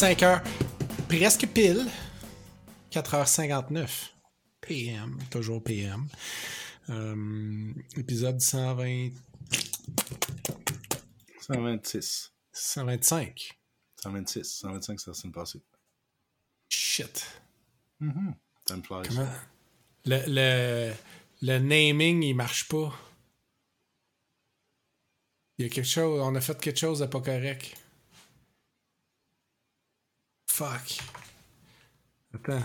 5 heures, presque pile. 4h59. PM, toujours PM. Euh, épisode 120. 126. 125. 126. 125, ça s'est passé. Shit. Mm Time flies. Comment? Le, le, le naming, il marche pas. Il y a quelque chose. On a fait quelque chose de pas correct. Fuck. Attends.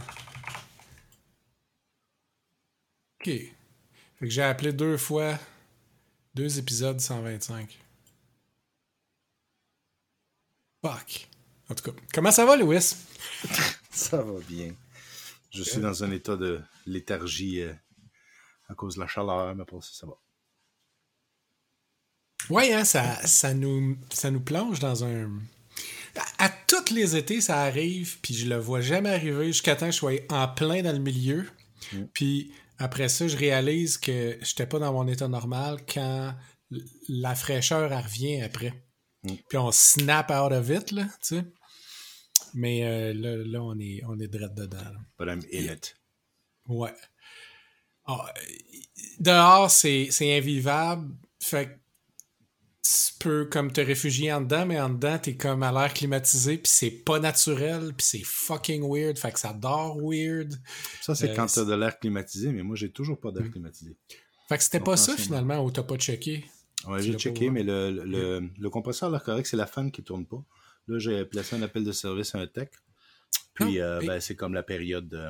Ok. Fait que j'ai appelé deux fois. Deux épisodes 125. Fuck. En tout cas, comment ça va, Louis? Ça va bien. Je suis dans un état de léthargie euh, à cause de la chaleur, mais pour ça, ça va. Ouais, hein, ça, ça, nous, ça nous plonge dans un. À, à tous les étés, ça arrive, puis je le vois jamais arriver jusqu'à temps que je sois en plein dans le milieu. Mm. Puis après ça, je réalise que j'étais pas dans mon état normal quand la fraîcheur elle revient après. Mm. Puis on snap out of it, là, tu sais. Mais euh, là, là, on est, on est direct dedans. là. But I'm in it. Ouais. Ah, dehors, c'est c'est invivable. Fait que tu peux comme te réfugier en dedans, mais en dedans, t'es comme à l'air climatisé, puis c'est pas naturel, puis c'est fucking weird. Fait que ça dort weird. Ça, c'est Euh, quand t'as de l'air climatisé, mais moi, j'ai toujours pas d'air climatisé. Fait que c'était pas ça finalement où t'as pas checké. Ouais, j'ai checké, mais le, le, le compresseur l'air correct, c'est la fan qui tourne pas. Là, j'ai placé un appel de service à un tech. Puis, Ah, euh, ben, c'est comme la période de...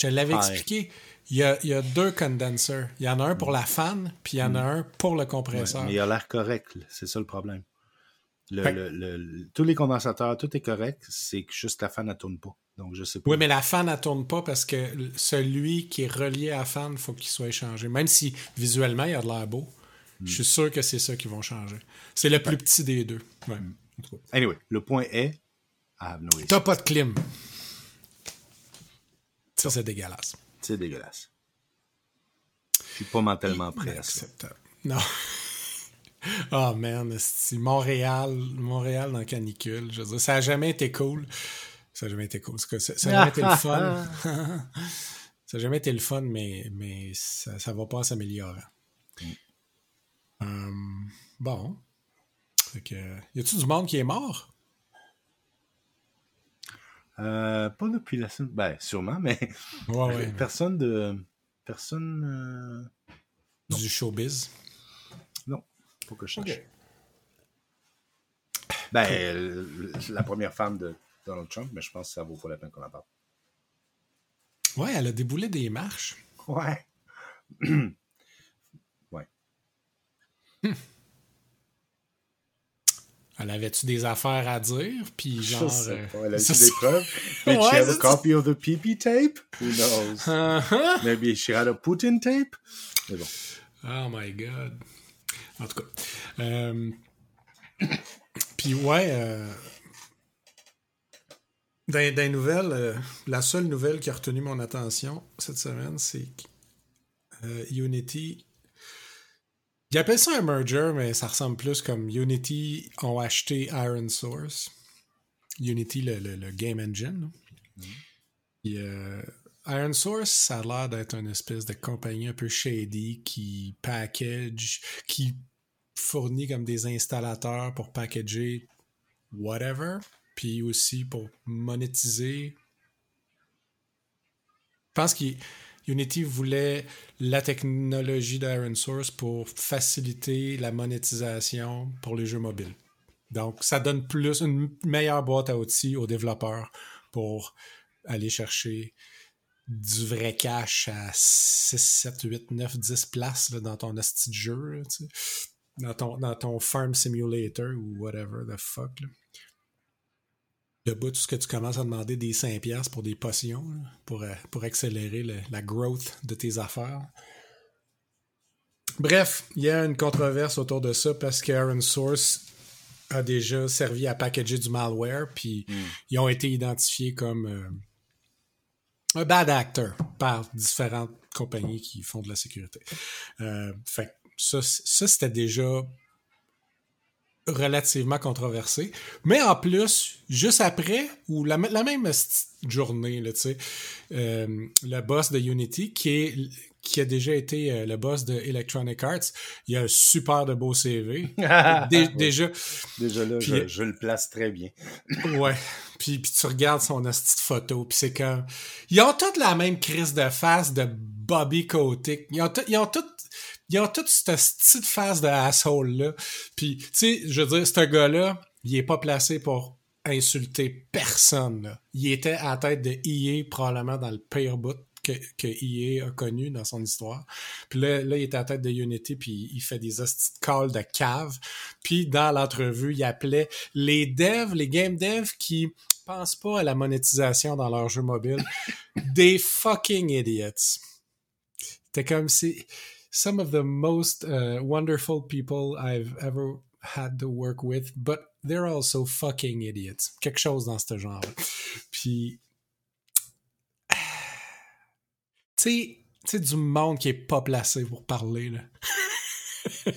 Je l'avais expliqué. Il y, a, il y a deux condensers. Il y en a un pour la fan, puis il y en a un pour le Mm. Ouais, compresseur. mais il a l'air correct, c'est ça le problème. Le- Fait- le- le- le- tous les condensateurs, tout est correct, c'est que juste la fan ne tourne pas. Donc, je sais pas. Oui, mais la fan, elle tourne pas parce que celui qui est relié à la fan, il faut qu'il soit échangé. Même si visuellement, il a de l'air beau, je suis sûr que c'est ça qui vont changer. C'est le plus petit des deux. Ouais. Cas. Anyway, le point est, no. T'as pas de clim. Ça, c'est dégueulasse. C'est dégueulasse. Je suis pas mentalement prêt à ça. Non. oh man. Montréal, Montréal dans la canicule. Je veux dire, ça a jamais été cool. Ça a jamais été cool. Ça ça a jamais été le fun. ça a jamais été le fun, mais, mais ça, ça va pas en s'améliorant. Hum, bon. Que, y a-tu du monde qui est mort? Euh, pas depuis la semaine. Ben, sûrement, mais Ouais, ouais. personne de. Personne. euh, Du showbiz? Non, faut que je cherche. Ben, la première femme de Donald Trump, mais je pense que ça vaut pas la peine qu'on en parle. Ouais, elle a déboulé des marches. Ouais. ouais. Elle avait-tu des affaires à dire? Puis genre. je sais euh, pas. Elle a eu des preuves. Did she have a copy of the PP tape? Who knows? Uh-huh. Maybe she had a Putin tape? Mais bon. Oh my god. En tout cas. Euh, Puis ouais, euh, dans, dans les nouvelles, euh, la seule nouvelle qui a retenu mon attention cette semaine, c'est que Unity. Ils appellent ça un merger, mais ça ressemble plus comme Unity ont acheté Iron Source. Unity, le, game engine. euh, Iron Source, ça a l'air d'être une espèce de compagnie un peu shady qui package, qui fournit comme des installateurs pour packager whatever, puis aussi pour monétiser. Je pense qu'Unity voulait la technologie d'Iron Source pour faciliter la monétisation pour les jeux mobiles. Donc, ça donne plus une meilleure boîte à outils aux développeurs pour aller chercher du vrai cash à 6, 7, 8, 9, 10 places dans ton asti de jeu, dans, ton, dans ton Farm Simulator ou whatever the fuck. Le bout, tout ce que tu commences à demander des 5$ piastres pour des potions là, pour, euh, pour accélérer le- la growth de tes affaires. Bref, il y a une controverse autour de ça parce que Aaron Source a déjà servi à packager du malware, puis ils ont été identifiés comme euh, un bad actor par différentes compagnies qui font de la sécurité. Euh, fait ça, ça c'était déjà relativement controversé. Mais en plus, juste après, ou la, même journée, là, euh, le boss de Unity, qui, est, qui a déjà été euh, le boss de Electronic Arts, il a un super de beau CV. déjà. Déjà là, je, le place très bien. ouais. Puis, puis tu regardes son petite photo, puis c'est comme... Ils ont toutes la même crise de face de Bobby Kotick. Ils ont, ils ont toutes il a toute cette petite face de asshole-là. Puis, tu sais, je veux dire, ce gars-là, il est pas placé pour insulter personne. Là. Il était à la tête de EA, probablement dans le pire bout que, que EA a connu dans son histoire. Puis là, là, il était à la tête de Unity, puis il fait des calls de cave. Puis dans l'entrevue, il appelait les devs, les game devs qui pensent pas à la monétisation dans leur jeu mobile des fucking idiots. C'était comme si some of the most uh, wonderful people I've ever had to work with, but they're also fucking idiots. Quelque chose dans ce genre. Puis, tu sais, du monde qui est pas placé pour parler, là.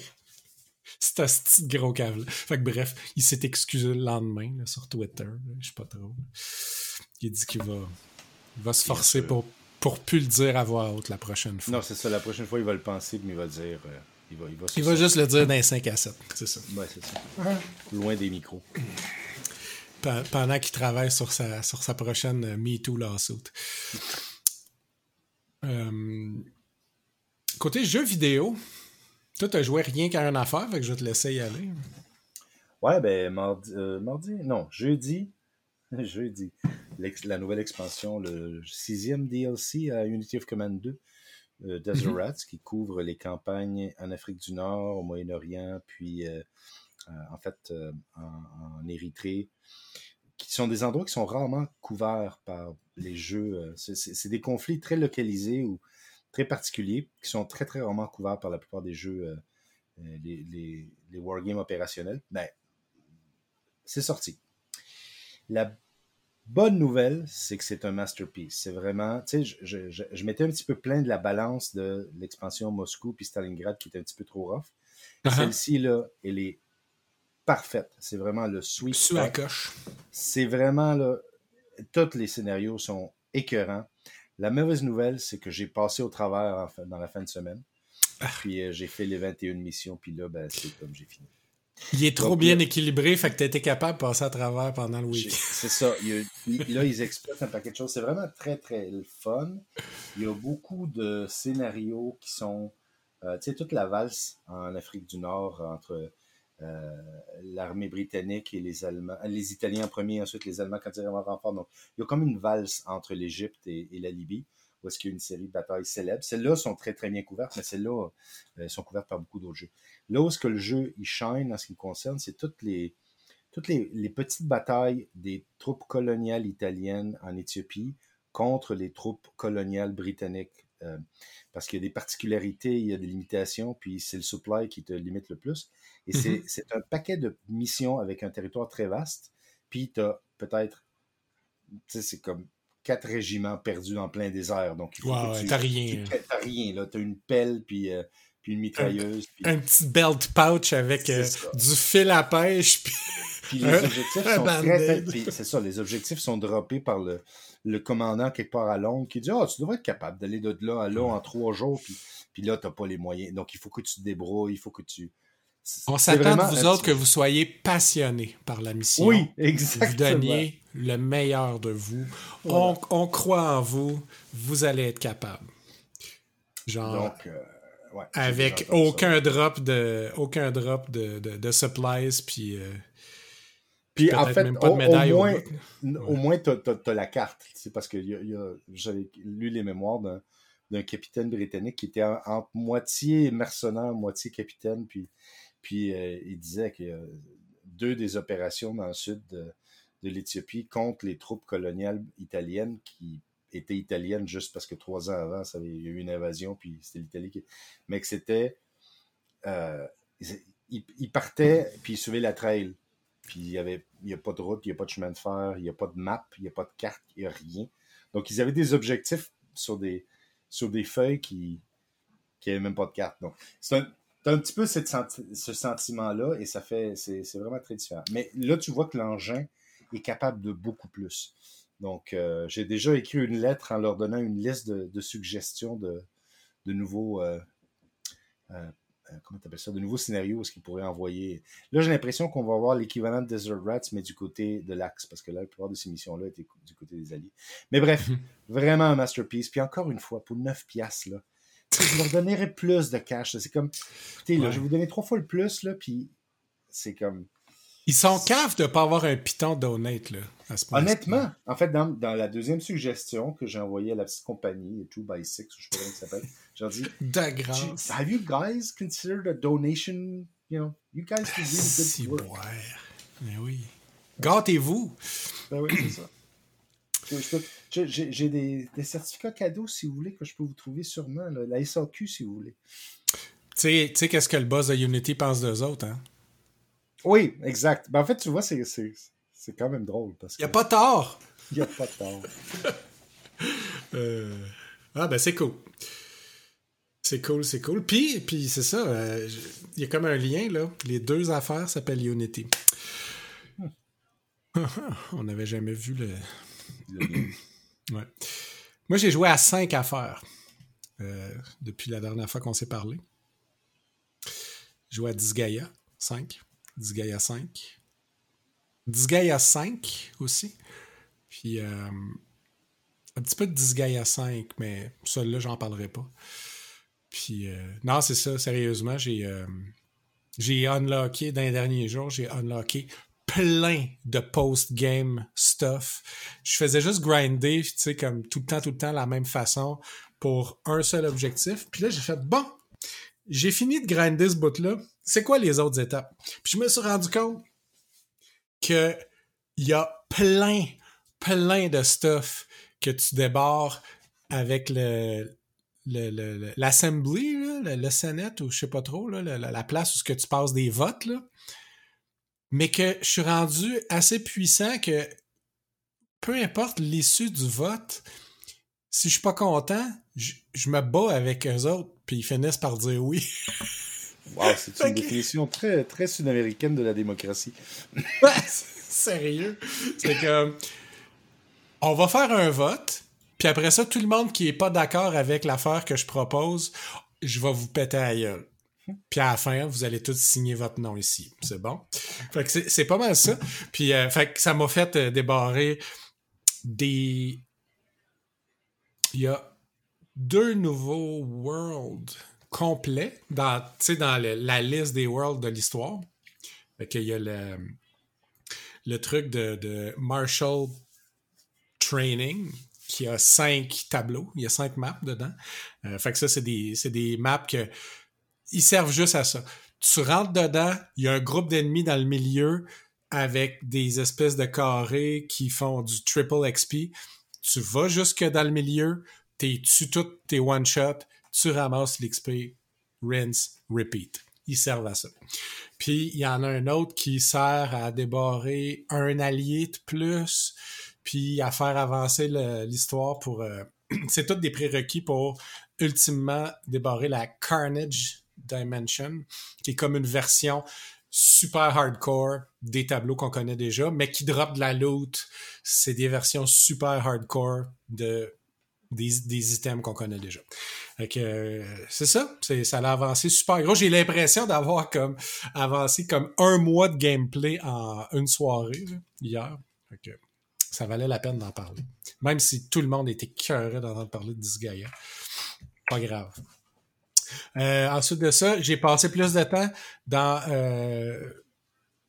C'est un petit gros câble. Fait que bref, il s'est excusé le lendemain là, sur Twitter. Je sais pas trop. Il dit qu'il va, il va se forcer pour pour plus le dire à voix haute la prochaine fois. Non, c'est ça. La prochaine fois, il va le penser, mais il va le dire. Euh, il va, il va, il va juste le dire dans les 5 à 7. C'est ça. Ouais, c'est ça. Loin des micros. Pendant qu'il travaille sur sa, sur sa prochaine euh, MeToo lawsuit. euh, côté jeux vidéo, toi, t'as joué rien qu'à une affaire, fait que je vais te laisser y aller. Ouais, ben, mardi, euh, mardi non, jeudi, jeudi, la nouvelle expansion, le sixième DLC à Unity of Command 2, euh, Desert mhm. Rats, qui couvre les campagnes en Afrique du Nord, au Moyen-Orient, puis euh, euh, en fait en, Érythrée, qui sont des endroits qui sont rarement couverts par les jeux. C'est des conflits très localisés ou très particuliers, qui sont très très rarement couverts par la plupart des jeux, les, les, les wargames opérationnels. Ben, c'est sorti. La bonne nouvelle, c'est que c'est un masterpiece. C'est vraiment, tu sais, je, je, je, m'étais un petit peu plein de la balance de l'expansion Moscou puis Stalingrad qui était un petit peu trop rough. Uh-huh. Celle-ci, là, elle est parfaite. C'est vraiment le sweet Sous la coche. C'est vraiment, là, tous les scénarios sont écœurants. La mauvaise nouvelle, c'est que j'ai passé au travers dans la fin de semaine. Ah. Puis euh, j'ai fait les 21 missions, puis là, ben, c'est comme j'ai fini. Il est trop bien équilibré, fait que tu été capable de passer à travers pendant le week. C'est ça. là, ils exploitent un paquet de choses. C'est vraiment très, très fun. Il y a beaucoup de scénarios qui sont. Euh, tu sais, toute la valse en Afrique du Nord entre euh, l'armée britannique et les Allemands, les Italiens en premier, ensuite les Allemands quand ils arrivent en renfort. Donc, il y a comme une valse entre l'Égypte et, la Libye où est-ce qu'il y a une série de batailles célèbres. Celles-là sont très, très bien couvertes, mais celles-là euh, sont couvertes par beaucoup d'autres jeux. Là où ce que le jeu il shine en ce qui me concerne, c'est toutes les toutes les, petites batailles des troupes coloniales italiennes en Éthiopie contre les troupes coloniales britanniques. Euh, parce qu'il y a des particularités, il y a des limitations, puis c'est le supply qui te limite le plus. Et c'est mm-hmm. un paquet de missions avec un territoire très vaste, puis tu as peut-être, tu sais, c'est comme quatre régiments perdus dans plein désert. Donc, il faut que tu, t'as rien. T'as rien, là. T'as une pelle, puis euh, puis une mitrailleuse. Un, petit belt pouch avec euh, du fil à pêche. Puis, les objectifs sont très, C'est ça, les objectifs sont droppés par le, le commandant quelque part à Londres qui dit Ah, oh, tu devrais être capable d'aller de là à là en trois jours, puis, puis là, tu n'as pas les moyens. Donc, il faut que tu te débrouilles, il faut que tu. On s'attend de vous autres que vous soyez passionnés par la mission. Oui, exactement. Vous donniez le meilleur de vous. On, on, croit en vous. Vous allez être capable. Genre. Donc, euh, avec aucun drop de aucun drop de, de, supplies puis euh, puis en fait, au, moins, au, moins tu as, la carte. C'est parce que j'avais lu les mémoires d'un capitaine britannique qui était entre moitié mercenaire, moitié capitaine. Puis, puis euh, il disait que euh, deux des opérations dans le sud de, l'Éthiopie contre les troupes coloniales italiennes qui était italienne juste parce que trois ans avant, il y a eu une invasion, puis c'était l'Italie qui. Mais que c'était. Euh, il, partait, puis il suivait la trail. Puis il n'y avait il a pas de route, il n'y a pas de chemin de fer, il n'y a pas de map, il n'y a pas de carte, il n'y a rien. Donc ils avaient des objectifs sur des, sur des feuilles qui n'avaient même pas de carte. Donc c'est un, T'as un petit peu cette ce sentiment-là et ça fait, c'est vraiment très différent. Mais là, tu vois que l'engin est capable de beaucoup plus. Donc, euh, j'ai déjà écrit une lettre en leur donnant une liste de, suggestions de, de nouveaux, euh, euh, comment t'appelles ça, de nouveaux scénarios ce qu'ils pourraient envoyer. Là, j'ai l'impression qu'on va avoir l'équivalent de Desert Rats, mais du côté de l'Axe, parce que là, la plupart de ces missions-là étaient du côté des Alliés. Mais bref, vraiment un masterpiece. Puis encore une fois, pour 9 piastres, là, je leur donnerais plus de cash. C'est comme, écoutez, là, je vais vous donner trois fois le plus, là, puis c'est comme... Ils sont caves de ne pas avoir un piton donate, là, à ce Honnêtement, en fait, dans, dans, la deuxième suggestion que j'ai envoyée à la petite compagnie, 2 by 6, je sais pas comment ça s'appelle, j'ai dit... De grâce. Have you guys considered a donation? You know, you guys can really good work. Mais oui. Gâtez-vous. Ben oui, c'est ça. J'ai des, certificats cadeaux, si vous voulez, que je peux vous trouver sûrement. la SAQ, si vous voulez. Tu sais qu'est-ce que le boss de Unity pense d'eux autres, hein? Oui, exact. Ben, en fait, tu vois, c'est quand même drôle. Parce Il n'y a pas tort! Il n'y a pas tort. Euh, ah, ben c'est cool. C'est cool, c'est cool. Puis, puis c'est ça, euh, il y a comme un lien, là. Les deux affaires s'appellent Unity. Hmm. On n'avait jamais vu le, Moi, j'ai joué à cinq affaires euh, depuis la dernière fois qu'on s'est parlé. J'ai joué à Disgaea 5, Disgaea 5, Disgaea 5 aussi. Puis euh, un petit peu de Disgaea 5, mais celui-là, j'en parlerai pas. Puis euh, non, c'est ça, sérieusement, j'ai j'ai unlocké dans les derniers jours, j'ai unlocké plein de post-game stuff. Je faisais juste grinder, tu sais, comme tout le temps, tout le temps, la même façon pour un seul objectif. Puis là, j'ai fait, bon, j'ai fini de grinder ce bout-là. C'est quoi les autres étapes? Puis je me suis rendu compte que il y a plein, plein de stuff que tu débarres avec le, l'assembly, le, le, Sénat, ou je sais pas trop, la, la, place où ce que tu passes des votes, là mais que je suis rendu assez puissant que peu importe l'issue du vote, si je suis pas content, je, me bats avec eux autres, puis ils finissent par dire oui. wow, c'est une définition très, très sud-américaine de la démocratie. Sérieux? C'est que on va faire un vote, puis après ça, tout le monde qui est pas d'accord avec l'affaire que je propose, je vais vous péter à gueule. Puis à la fin, vous allez tous signer votre nom ici. C'est bon? Fait que c'est pas mal ça. Puis euh, fait que ça m'a fait euh, débarrer des. Il y a deux nouveaux worlds complets dans, dans la liste des worlds de l'histoire. Fait qu'il y a le, le truc de, de Marshall Training qui a cinq tableaux. Il y a cinq maps dedans. Euh, fait que ça, c'est des, des maps que ils servent juste à ça. Tu rentres dedans, il y a un groupe d'ennemis dans le milieu avec des espèces de carrés qui font du triple XP. Tu vas jusque dans le milieu, tu tues toutes tes one-shots, tu ramasses l'XP, rinse, repeat. Ils servent à ça. Puis il y en a un autre qui sert à débarrer un allié de plus, puis à faire avancer l'histoire pour... Euh, c'est tout des prérequis pour ultimement débarrer la Carnage Dimension, qui est comme une version super hardcore des tableaux qu'on connaît déjà, mais qui drop de la loot. C'est des versions super hardcore de des, items qu'on connaît déjà. Euh, c'est ça, ça a avancé super gros. J'ai l'impression d'avoir comme avancé comme un mois de gameplay en une soirée hier. ça valait la peine d'en parler. Même si tout le monde était cœuré d'entendre parler de Disgaea. Pas grave. Euh, ensuite de ça, j'ai passé plus de temps dans euh,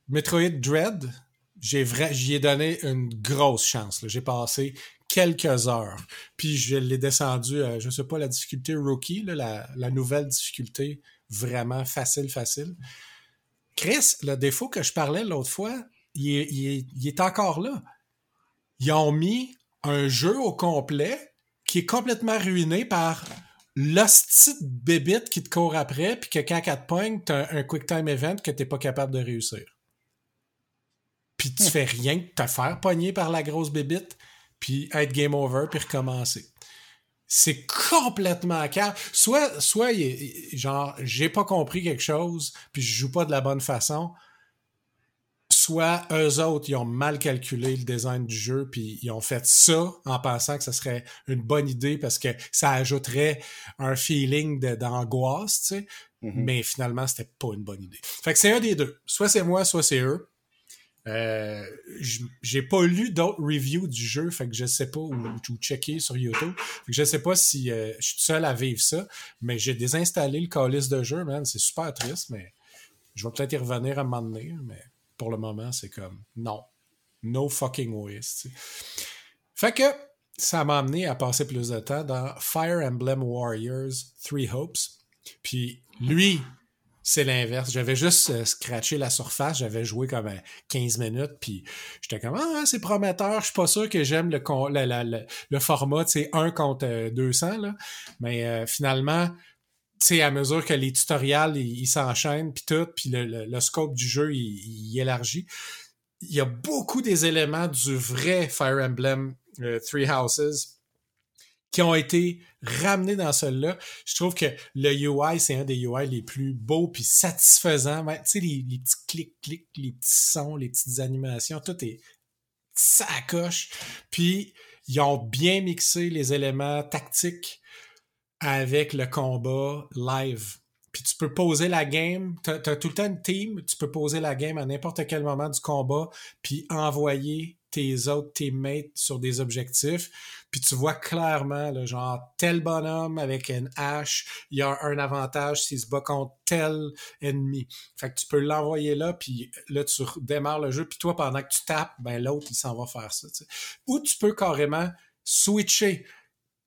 Metroid Dread. J'y ai donné une grosse chance. J'ai passé quelques heures. Puis je l'ai descendu, à, je sais pas, la difficulté rookie, la, nouvelle difficulté vraiment facile, facile. Chris, le défaut que je parlais l'autre fois, il est encore là. Ils ont mis un jeu au complet qui est complètement ruiné par l'hostie de bébite qui te court après, puis que quand elle te pogne, t'as un, quick time event que t'es pas capable de réussir. Puis tu fais rien que te faire pogner par la grosse bébite, puis être game over, puis recommencer. c'est complètement calme. Soit, soit, genre, j'ai pas compris quelque chose, puis je joue pas de la bonne façon. Soit eux autres, ils ont mal calculé le design du jeu, puis ils ont fait ça en pensant que ce serait une bonne idée parce que ça ajouterait un feeling d'angoisse, tu sais. Mm-hmm. Mais finalement, c'était pas une bonne idée. Fait que c'est un des deux. Soit c'est moi, soit c'est eux. Euh, j'ai pas lu d'autres reviews du jeu, fait que je sais pas où, checker sur YouTube. Fait que je sais pas si euh, je suis seul à vivre ça, mais j'ai désinstallé le calice de jeu, man. C'est super triste, mais je vais peut-être y revenir à un moment donné, mais pour le moment, c'est comme non. No fucking ways. Fait que ça m'a amené à passer plus de temps dans Fire Emblem Warriors Three Hopes. Puis lui, c'est l'inverse. J'avais juste euh, scratché la surface, j'avais joué comme 15 euh, minutes, puis j'étais comme ah c'est prometteur. Je suis pas sûr que j'aime le, le, format, c'est 1 contre 200 euh, là, mais finalement, tu sais à mesure que les tutoriels ils s'enchaînent puis tout, puis le, scope du jeu il, élargit, il y a beaucoup des éléments du vrai Fire Emblem Three Houses qui ont été ramenés dans celui-là. Je trouve que le UI, c'est un des UI les plus beaux puis satisfaisants. Tu sais, les, petits clics-clics, les petits sons, les petites animations, tout est ça coche. Puis, ils ont bien mixé les éléments tactiques avec le combat live. Puis tu peux poser la game, tu as, tout le temps une team, tu peux poser la game à n'importe quel moment du combat, puis envoyer tes autres teammates sur des objectifs. Puis tu vois clairement, le genre, tel bonhomme avec une hache, il y a un avantage s'il se bat contre tel ennemi. Fait que tu peux l'envoyer là, puis là, tu démarres le jeu, puis toi, pendant que tu tapes, ben l'autre, il s'en va faire ça. Ou tu peux carrément switcher.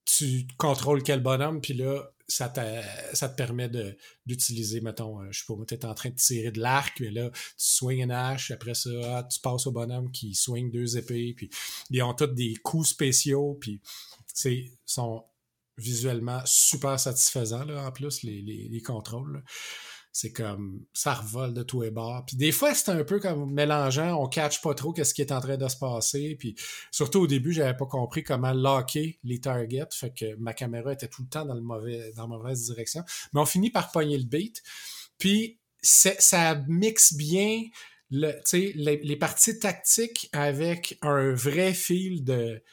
Tu contrôles quel bonhomme, puis là, ça, ça te permet d'utiliser, mettons, euh, je sais pas, tu es en train de tirer de l'arc, mais là, tu swings une hache, après ça, ah, tu passes au bonhomme qui swing deux épées, puis ils ont tous des coups spéciaux, puis c'est sont visuellement super satisfaisants, là, en plus, les, les, les contrôles c'est comme ça revole de tous les bords. Puis des fois, c'est un peu comme mélangeant, on catch pas trop qu'est-ce qui est en train de se passer. Puis surtout au début, j'avais pas compris comment locker les targets, fait que ma caméra était tout le temps dans le mauvais dans la mauvaise direction. Mais on finit par pogner le beat. Puis ça mixe bien le, les, les parties tactiques avec un vrai feel de,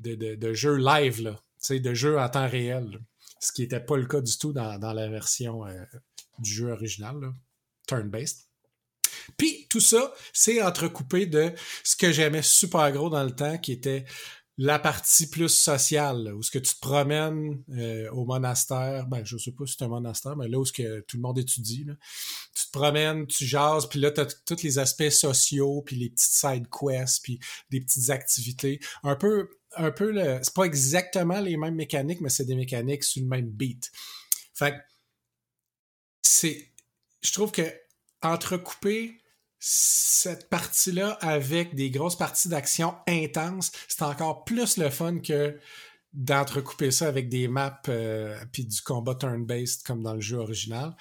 de, de, jeu live, là, de jeu en temps réel. Ce qui n'était pas le cas du tout dans, dans la version euh, du jeu original, turn-based. Puis tout ça, c'est entrecoupé de ce que j'aimais super gros dans le temps, qui était la partie plus sociale, où ce que tu te promènes euh, au monastère, ben je sais pas si c'est un monastère, mais là où ce que tout le monde étudie, tu te promènes, tu jases, puis là tu as tous les aspects sociaux, puis les petites side quests, puis des petites activités, un peu un peu le c'est pas exactement les mêmes mécaniques, mais c'est des mécaniques sur le même beat. Fait c'est. Je trouve que entrecouper cette partie-là avec des grosses parties d'action intenses, c'est encore plus le fun que d'entrecouper ça avec des maps euh, puis du combat turn-based comme dans le jeu original.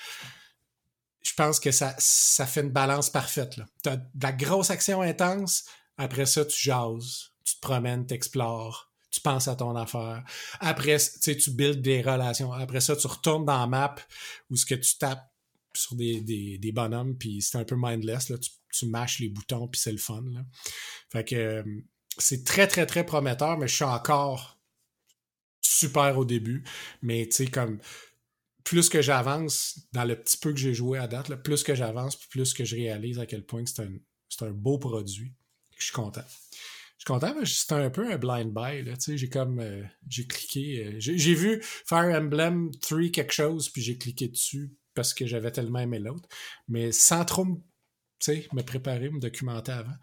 Je pense que ça, ça fait une balance parfaite. Tu as de la grosse action intense, après ça, tu jases, tu te promènes, tu explores, tu penses à ton affaire. Après, tu builds des relations. Après ça, tu retournes dans la map où ce que tu tapes sur des, des, bonhommes, puis c'est un peu mindless. Là. Tu, tu mâches les boutons, puis c'est le fun. Fait que euh, c'est très, très, très prometteur, mais je suis encore super au début. Mais tu sais, comme plus que j'avance dans le petit peu que j'ai joué à date, plus que j'avance, plus que je réalise à quel point c'est un, un beau produit. Je suis content. Je suis content, mais c'était un peu un blind buy. J'ai comme euh, j'ai cliqué. Euh, j'ai vu Fire Emblem 3 quelque chose, puis j'ai cliqué dessus parce que j'avais tellement aimé l'autre. Mais sans trop me préparer, me documenter avant.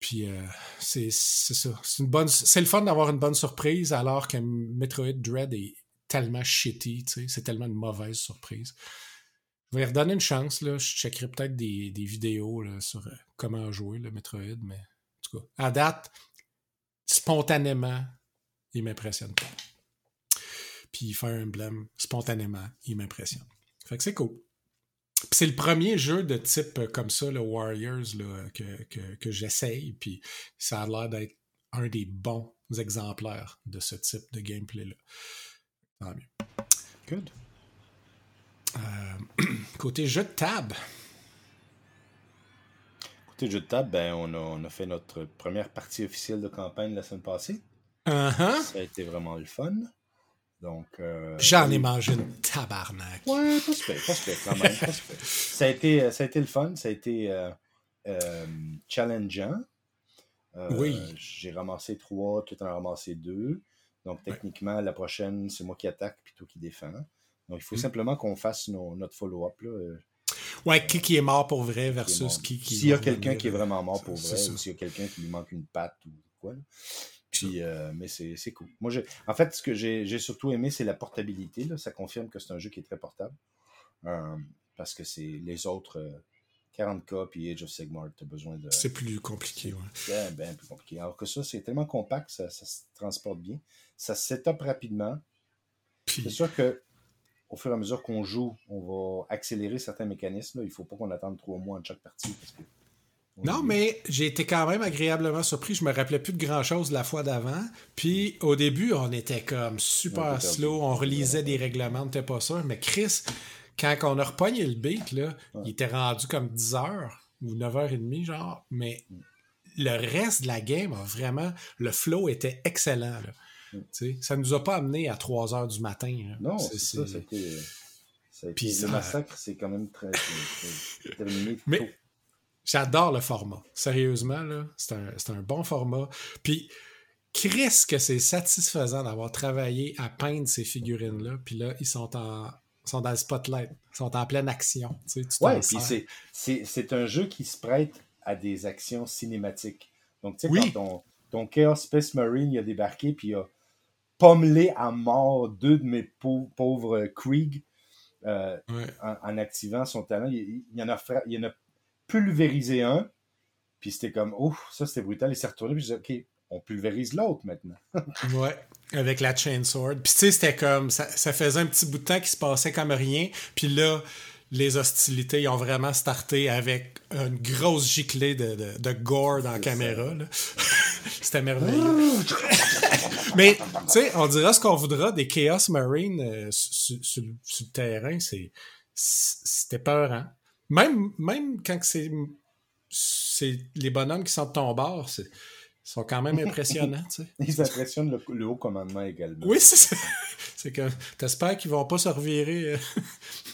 Puis euh, c'est ça. C'est une bonne. C'est le fun d'avoir une bonne surprise alors que Metroid Dread est tellement shitty, c'est tellement une mauvaise surprise. Je vais redonner une chance, là. Je checkerai peut-être des, vidéos sur comment jouer le Metroid, mais à date, spontanément, il m'impressionne pas. Puis Fire Emblem, spontanément, il m'impressionne. Fait que c'est cool. c'est le premier jeu de type euh, comme ça, le Warriors, là, que, que, que j'essaye. Puis ça a l'air d'être un des bons exemplaires de ce type de gameplay-là. Tant mieux. Good. Euh, côté jeu de table. Côté jeu de table, ben, on, a, on a fait notre première partie officielle de campagne la semaine passée. Uh-huh. Ça a été vraiment le fun. Donc. euh, J'en ai mangé une tabarnak. Ouais, pas super, pas super quand même. pas super. ça, a été, ça a été le fun, ça a été euh, euh, challengeant. Euh, Oui. J'ai ramassé trois, tout en ramassé deux. Donc, techniquement, la prochaine, c'est moi qui attaque puis toi qui défend. Donc, il faut Mm. simplement qu'on fasse nos- notre follow-up. Ouais, qui, qui est mort pour vrai versus qui qui. S'il y a quelqu'un qui est vraiment mort pour vrai, ou s'il y a quelqu'un qui lui manque une patte ou quoi. là. Puis, euh, mais c'est cool. Moi, en fait, ce que j'ai j'ai surtout aimé, c'est la portabilité. là. Ça confirme que c'est un jeu qui est très portable. Euh, parce que c'est les autres euh, 40K puis Age of Sigmar, tu as besoin de. C'est plus compliqué, ouais. bien, bien plus compliqué. Alors que ça, c'est tellement compact, ça, ça se transporte bien. Ça se set up rapidement. C'est sûr que au fur et à mesure qu'on joue, on va accélérer certains mécanismes. là. Il ne faut pas qu'on attende trois mois en chaque partie. Parce que on Non, mais j'ai été quand même agréablement surpris. Je me rappelais plus de grand-chose la fois d'avant. Puis au début, on était comme super slow. On relisait des règlements, on n'était pas sûr. Mais Chris, quand on a repogné le beat, là, Ouais. il était rendu comme 10 heures ou 9h30, genre. Mais le reste de la game vraiment. Le flow était excellent. Là. Ça nous a pas amené à 3 heures du matin. Non, C'est- ça. a été- Puis le massacre, c'est quand même très. terminé Mais- tôt. J'adore le format. Sérieusement, là, c'est un, un bon format. Puis, Chris, que c'est satisfaisant d'avoir travaillé à peindre ces figurines-là. Puis là, ils sont en sont dans le spotlight. Ils sont en pleine action. Tu sais, tu t'en Ouais, puis c'est- un jeu qui se prête à des actions cinématiques. Donc, tu sais, Oui. quand ton, ton Chaos Space Marine il a débarqué, puis il a pommelé à mort deux de mes pau- pauvres Krieg euh, Ouais. en, en activant son talent. Il, en a, fra- il en a pulvérisé un, puis c'était comme, ouf, ça c'était brutal. Il s'est retourné, puis je disais, OK, on pulvérise l'autre maintenant. Ouais, avec la chainsword. Puis tu sais, c'était comme, ça, ça faisait un petit bout de temps qu'il se passait comme rien. Puis là, les hostilités, ils ont vraiment starté avec une grosse giclée de, de, de gore dans la caméra. là. c'était merveilleux. Mais, tu sais, on dira ce qu'on voudra des Chaos Marines euh, sur, sur- sur le terrain, c'est c'était peurant. Même, même quand c'est c'est les bonhommes qui sont de ton bord, c'est- ils sont quand même impressionnants, tu sais. Ils impressionnent le, le haut commandement également. Oui, c'est ça. C'est que t'espères qu'ils vont pas se revirer. euh,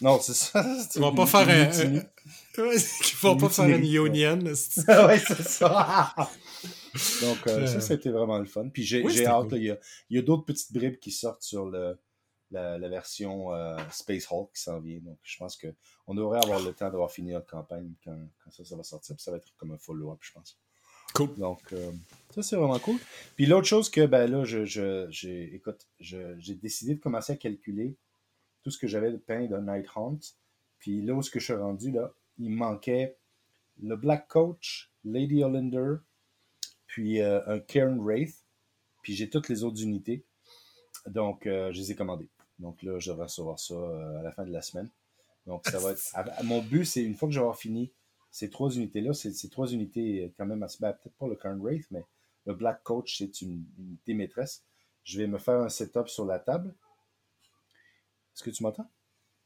Non, c'est ça. Ils vont pas faire un. ouais, qu'ils vont pas faire une union. c'est- ouais, c'est ça. Donc, euh, ça, c'était vraiment le fun. Puis j'ai Oui, hâte, cool. il y a, d'autres petites bribes qui sortent sur le, la, la version euh, Space Hulk qui s'en vient. Donc, je pense qu'on devrait avoir le temps d'avoir fini notre campagne quand, quand ça, ça va sortir. Puis ça va être comme un follow-up, je pense. Cool. Donc, euh, ça, c'est vraiment cool. Puis l'autre chose que, ben là, je, écoute, j'ai décidé de commencer à calculer tout ce que j'avais de peint de Night Hunt. Puis là où ce que je suis rendu, là, il me manquait le Black Coach, Lady Olinder, puis euh, un Cairn Wraith. Puis j'ai toutes les autres unités. Donc, euh, je les ai commandées. Donc là, je devrais recevoir ça euh, à la fin de la semaine. Donc, ça va être. mon but, c'est une fois que vais avoir fini ces trois unités-là, ces trois unités quand même assez. ben, peut-être pas le Cairn Wraith, mais le Black Coach, c'est une unité maîtresse. Je vais me faire un setup sur la table. Est-ce que tu m'entends?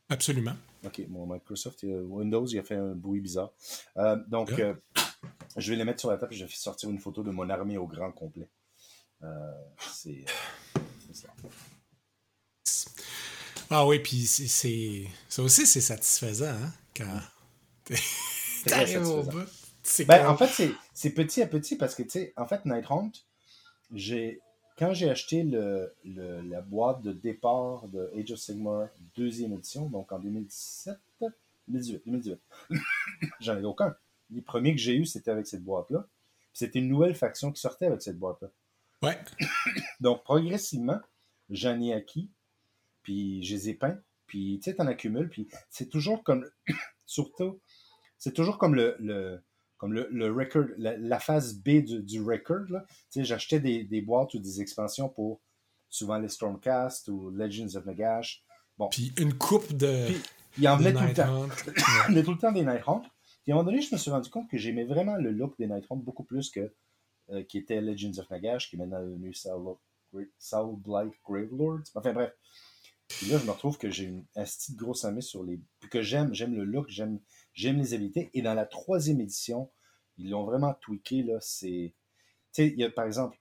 Absolument. Ok, mon Microsoft Windows, il a fait un bruit bizarre. Euh, donc, Yeah. euh, je vais les mettre sur la table et je vais sortir une photo de mon armée au grand complet. Euh, c'est euh, c'est ça. Ah oui, puis c'est-. Ça aussi, c'est satisfaisant, hein? Quand. T'arrives au bout. Ben, en fait, c'est- petit à petit parce que, tu sais, en fait, Night Hunt, j'ai, quand j'ai acheté le, le- la boîte de départ de Age of Sigmar deuxième édition, donc en 2017, 2018, 2018, j'en avais aucun. Les premiers que j'ai eus, c'était avec cette boîte-là. C'était une nouvelle faction qui sortait avec cette boîte-là. Ouais. Donc, progressivement, j'en ai acquis, puis je les ai peints, puis tu sais, t'en accumules, puis c'est toujours comme, surtout, c'est toujours comme le, le- comme le, le record, la, la phase B du, du record, là. Tu sais, j'achetais des, des boîtes ou des expansions pour souvent les Stormcast ou Legends of Nagash. Bon, Puis une coupe de. Puis, il en venait tout le temps. Il y a tout le temps des Night Hunt. Puis à un moment donné, je me suis rendu compte que j'aimais vraiment le look des Night beaucoup plus que euh, qui était Legends of Nagash, qui est maintenant devenu Soul Blight Gravelords. Enfin bref. Puis là, je me retrouve que j'ai une, un style de grosse armée sur les. que j'aime, j'aime le look, j'aime, j'aime les habilités. Et dans la troisième édition, ils l'ont vraiment tweaké. Là, c'est. Tu sais, il y a par exemple,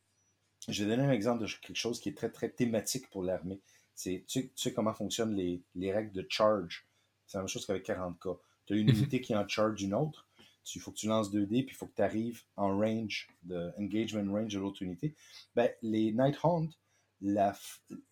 je vais donner un exemple de quelque chose qui est très, très thématique pour l'armée. C'est, tu, sais comment fonctionnent les, les règles de charge. C'est la même chose qu'avec 40K. Tu as une unité qui en charge une autre. Il faut que tu lances 2 dés, puis il faut que tu arrives en range, de engagement range de l'autre unité. Ben, les Night la,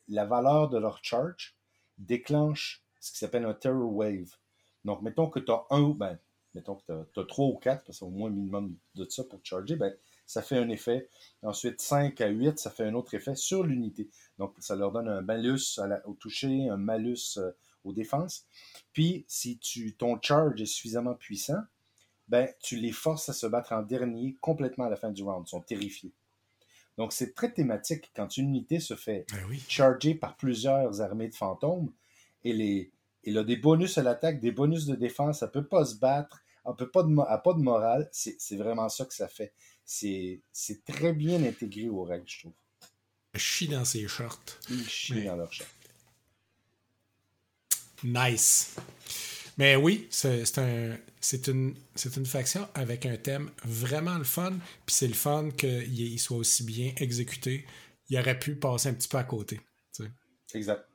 la valeur de leur charge déclenche ce qui s'appelle un Terror Wave. Donc, mettons que tu as un, ben, mettons que tu as, 3 ou 4, parce qu'au moins minimum de ça pour charger, ben, ça fait un effet. Ensuite, 5 à 8, ça fait un autre effet sur l'unité. Donc, ça leur donne un malus au toucher, un malus euh, aux défenses. Puis, si tu, ton charge est suffisamment puissant, ben, tu les forces à se battre en dernier complètement à la fin du round. Ils sont terrifiés. Donc, c'est très thématique quand une unité se fait ben charger par plusieurs armées de fantômes et les, il a des bonus à l'attaque, des bonus de défense, ça peut pas se battre, elle peut pas de, pas de morale. C'est vraiment ça que ça fait. C'est très bien intégré aux règles, je trouve. chie dans ses shorts. Il chie dans leurs shorts. Nice. Mais oui, c'est un, une, une faction avec un thème vraiment le fun. Puis c'est le fun qu'il soit aussi bien exécuté. Il aurait pu passer un petit peu à côté. Exact.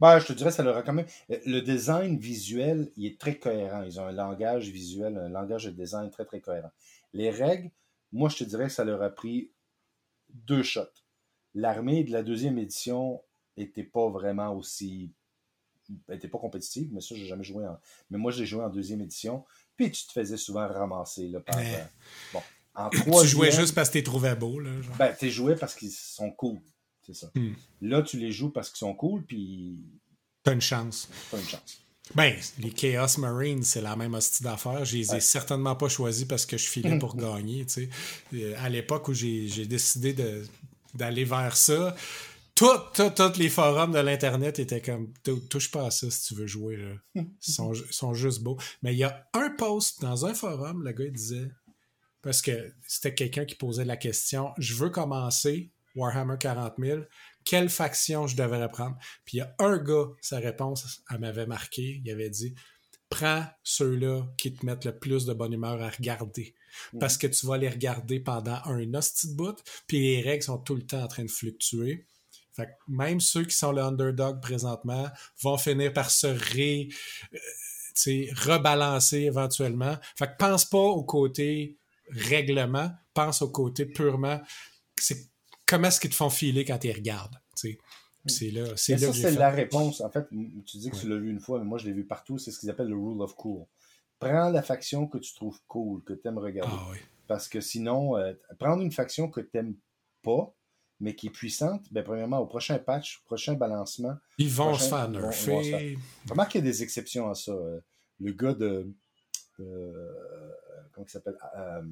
Ben, je te dirais, ça leur a quand même. Le design visuel, il est très cohérent. Ils ont un langage visuel, un langage de design très, très cohérent. Les règles, moi, je te dirais que ça leur a pris deux shots. L'armée de la deuxième édition n'était pas vraiment aussi n'était pas compétitive, mais ça, j'ai jamais joué en. Mais moi, j'ai joué en deuxième édition. Puis tu te faisais souvent ramasser là, par. Euh, bon. En tu jouais juste parce que tu les trouvais beaux. Là, genre. Ben, tu jouais parce qu'ils sont cool. C'est ça. Hmm. Là, tu les joues parce qu'ils sont cool, puis. T'as une chance. T'as une chance. Ben, les Chaos Marines, c'est la même hostie d'affaires. Je les ai certainement pas choisis parce que je filais pour gagner. Euh, à l'époque où j'ai décidé d'aller vers ça, tous les forums de l'Internet étaient comme touche pas à ça si tu veux jouer. Ils, sont, juste beaux. Mais il y a un post dans un forum, le gars disait, parce que c'était quelqu'un qui posait la question Je veux commencer Warhammer 40 000, quelle faction je devrais prendre Puis il y a un gars, sa réponse, elle m'avait marqué. Il avait dit Prends ceux-là qui te mettent le plus de bonne humeur à regarder. Parce que tu vas les regarder pendant un hostie de bout, puis les règles sont tout le temps en train de fluctuer. Fait même ceux qui sont le underdog présentement vont finir par se ré, euh, rebalancer éventuellement. Fait que pense pas au côté règlement, pense au côté purement c'est comment est-ce qu'ils te font filer quand ils regardent. C'est là, c'est ça, c'est la réponse. En fait, tu dis que tu l'as vu une fois, mais moi je l'ai vu partout. C'est ce qu'ils appellent le rule of cool. Prends la faction que tu trouves cool, que tu aimes regarder. Ah Parce que sinon, euh, prendre une faction que tu n'aimes pas, mais qui est puissante, ben, premièrement, au prochain patch, au prochain balancement. Ils vont se faire nerfer. Remarque qu'il y a des exceptions à ça. Euh, le gars de. comment il s'appelle euh,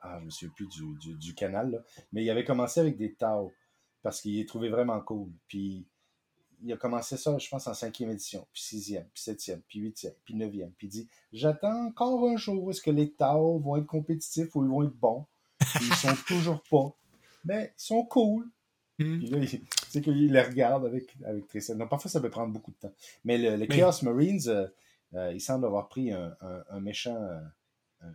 Ah, je ne me souviens plus du, canal, mais il avait commencé avec des Tao parce qu'il est trouvé vraiment cool. Puis il a commencé ça, je pense, en cinquième édition, puis sixième, puis septième, puis huitième, puis neuvième. Puis il dit J'attends encore un jour, est-ce que les Tao vont être compétitifs ou ils vont être bons? Ils sont toujours pas mais ils sont cool. Puis là, c'est qu'il les regarde avec, avec tristesse. Donc, parfois, ça peut prendre beaucoup de temps. Mais le, Chaos Marines, euh, euh, il semble avoir pris un, un, méchant. Euh,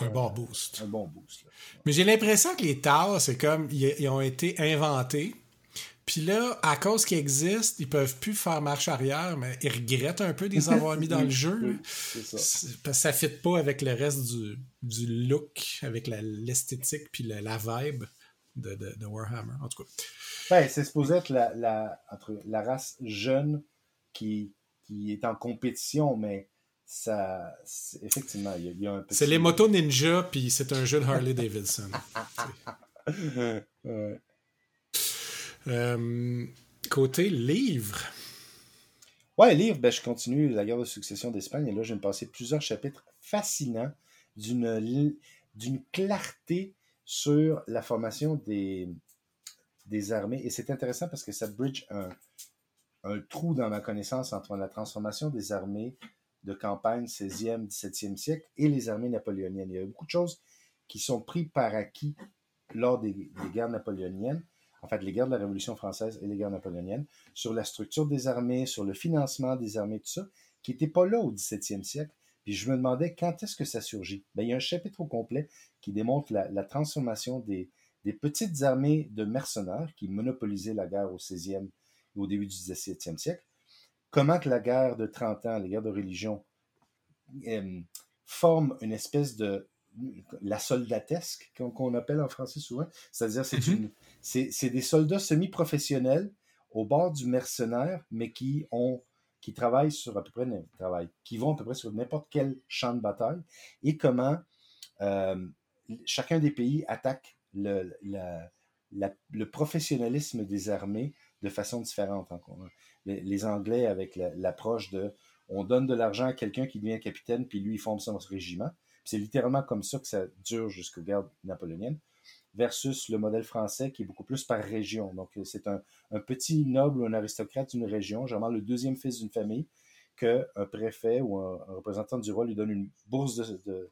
un, bon boost. Un bon boost. Mais j'ai l'impression que les Tars, c'est comme. Ils, ont été inventés. Puis là, à cause qu'ils existent, ils peuvent plus faire marche arrière, mais ils regrettent un peu de les avoir mis dans le jeu. ça. Parce que ça ne fit pas avec le reste du, du look, avec l'esthétique puis la, la vibe de, Warhammer, en tout cas. Ben, c'est supposé être la, la, entre la race jeune qui, qui est en compétition, mais ça, effectivement, il y, a, un petit... C'est les motos ninja, puis c'est un jeu de Harley Davidson. Euh, côté livre. Ouais, livre, ben, je continue la guerre de succession d'Espagne, et là, je vais me passer plusieurs chapitres fascinants d'une clarté sur la formation des, armées. Et c'est intéressant parce que ça bridge un, trou dans ma connaissance entre la transformation des armées de campagne 16e, 17e siècle et les armées napoléoniennes. Il y a beaucoup de choses qui sont pris par acquis lors des, des, guerres napoléoniennes, en fait les guerres de la Révolution française et les guerres napoléoniennes, sur la structure des armées, sur le financement des armées, tout ça, qui n'était pas là au 17e siècle. Puis je me demandais quand est-ce que ça surgit? Ben, il y a un chapitre au complet qui démontre la, la transformation des, des, petites armées de mercenaires qui monopolisaient la guerre au 16e et au début du 17e siècle. Comment que la guerre de 30 ans, les guerres de religion, euh, forment une espèce de la soldatesque qu'on appelle en français souvent, c'est-à-dire c'est mm c'est des soldats semi-professionnels au bord du mercenaire, mais qui ont qui travaillent sur à peu près qui vont à peu près sur n'importe quel champ de bataille, et comment euh, chacun des pays attaque le, le professionnalisme des armées de façon différente. Les, les Anglais avec l'approche de on donne de l'argent à quelqu'un qui devient capitaine, puis lui, il forme son régiment. C'est littéralement comme ça que ça dure jusqu'aux guerres napoléoniennes, versus le modèle français qui est beaucoup plus par région. Donc, c'est un, petit noble ou un aristocrate d'une région, généralement le deuxième fils d'une famille, qu'un préfet ou un, représentant du roi lui donne une bourse de,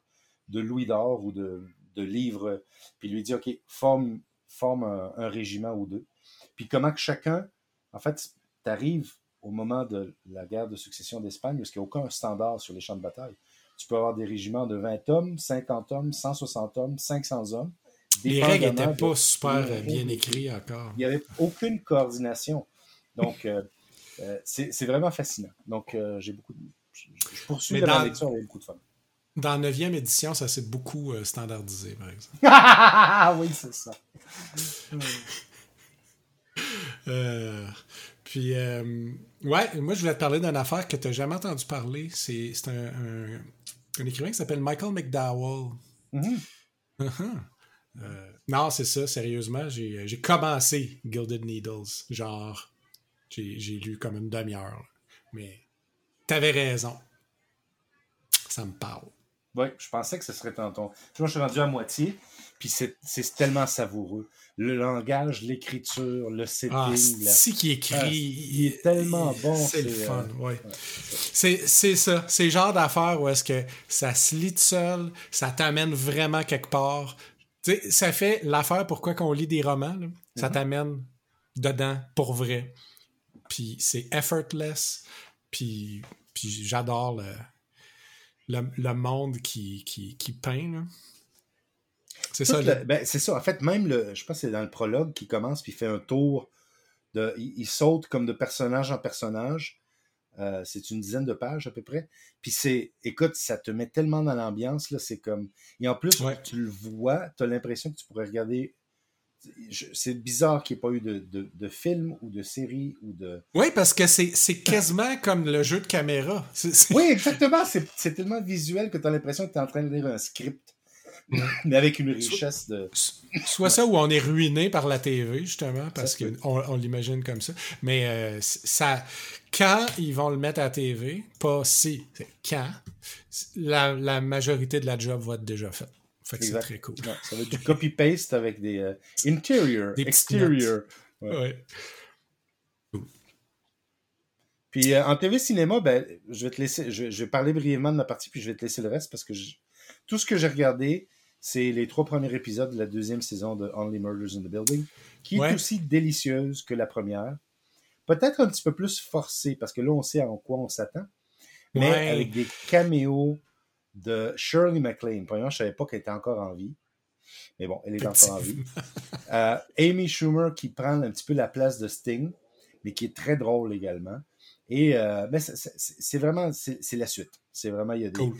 louis d'or ou de, livres, puis lui dit, OK, forme, forme un, régiment ou deux. Puis comment que chacun, en fait, tu arrives au moment de la guerre de succession d'Espagne, parce qu'il n'y a aucun standard sur les champs de bataille. Tu peux avoir des régiments de 20 hommes, 50 hommes, 160 hommes, 500 hommes. Les règles n'étaient pas super bien écrites encore. Il n'y avait aucune coordination. Donc, euh, euh, c'est vraiment fascinant. Donc, euh, j'ai beaucoup de... Je, poursuis la lecture avec beaucoup de fun. Dans la 9e édition, ça s'est beaucoup standardisé, par exemple. oui, c'est ça. Puis, ouais, moi, je voulais te parler d'une affaire que tu n'as jamais entendu parler. C'est un, un, écrivain qui s'appelle Michael McDowell. Mm-hmm. Uh-huh. Euh, non, c'est ça, sérieusement. J'ai commencé Gilded Needles. Genre, j'ai lu comme une demi-heure. Mais t'avais raison. Ça me parle. Oui, je pensais que ce serait tantôt. Moi, je suis rendu à moitié, puis c'est tellement savoureux. Le langage, l'écriture, le setting. Ah, si qui écrit. Ah, il est tellement bon. C'est le fun, euh, C'est ça. C'est le genre d'affaire où est-ce que ça se lit seul, ça t'amène vraiment quelque part. Sais, ça fait l'affaire pourquoi qu'on lit des romans. Ça mm-hmm. t'amène dedans pour vrai. Puis c'est effortless. Puis, puis j'adore le le, monde qui, qui, qui peint. C'est ça. Ben, c'est ça. En fait, même le. Je pense que c'est dans le prologue qui commence puis il fait un tour. De, il, saute comme de personnage en personnage. Euh, c'est une dizaine de pages à peu près. Puis c'est, écoute, ça te met tellement dans l'ambiance, là, c'est comme... Et en plus, tu le vois, tu as l'impression que tu pourrais regarder c'est bizarre qu'il n'y ait pas eu de, de, film ou de série ou de. Oui, parce que c'est quasiment comme le jeu de caméra. Oui, exactement. C'est tellement visuel que tu as l'impression que tu es en train de lire un script. Mais avec une richesse de. Soit ça ou on est ruiné par la TV, justement, parce qu'on on, l'imagine comme ça. Mais euh, ça. Quand ils vont le mettre à la TV, pas si, quand, la, la majorité de la job va être déjà faite. Fait que c'est très cool. ça va être du copy-paste avec des euh, interior, exterior. Ouais. Puis euh, en TV cinéma, ben, je vais te laisser, je, vais parler brièvement de ma partie, puis je vais te laisser le reste parce que tout ce que j'ai regardé, c'est les trois premiers épisodes de la deuxième saison de Only Murders in the Building, qui est aussi délicieuse que la première. Peut-être un petit peu plus forcée, parce que là, on sait en quoi on s'attend, mais avec des caméos de Shirley MacLaine. Premièrement, je ne savais pas qu'elle était encore en vie. Mais bon, elle est encore en vie. Euh, Amy Schumer qui prend un petit peu la place de Sting, mais qui est très drôle également. Et euh, c'est vraiment, c'est la suite. C'est vraiment, il y a des.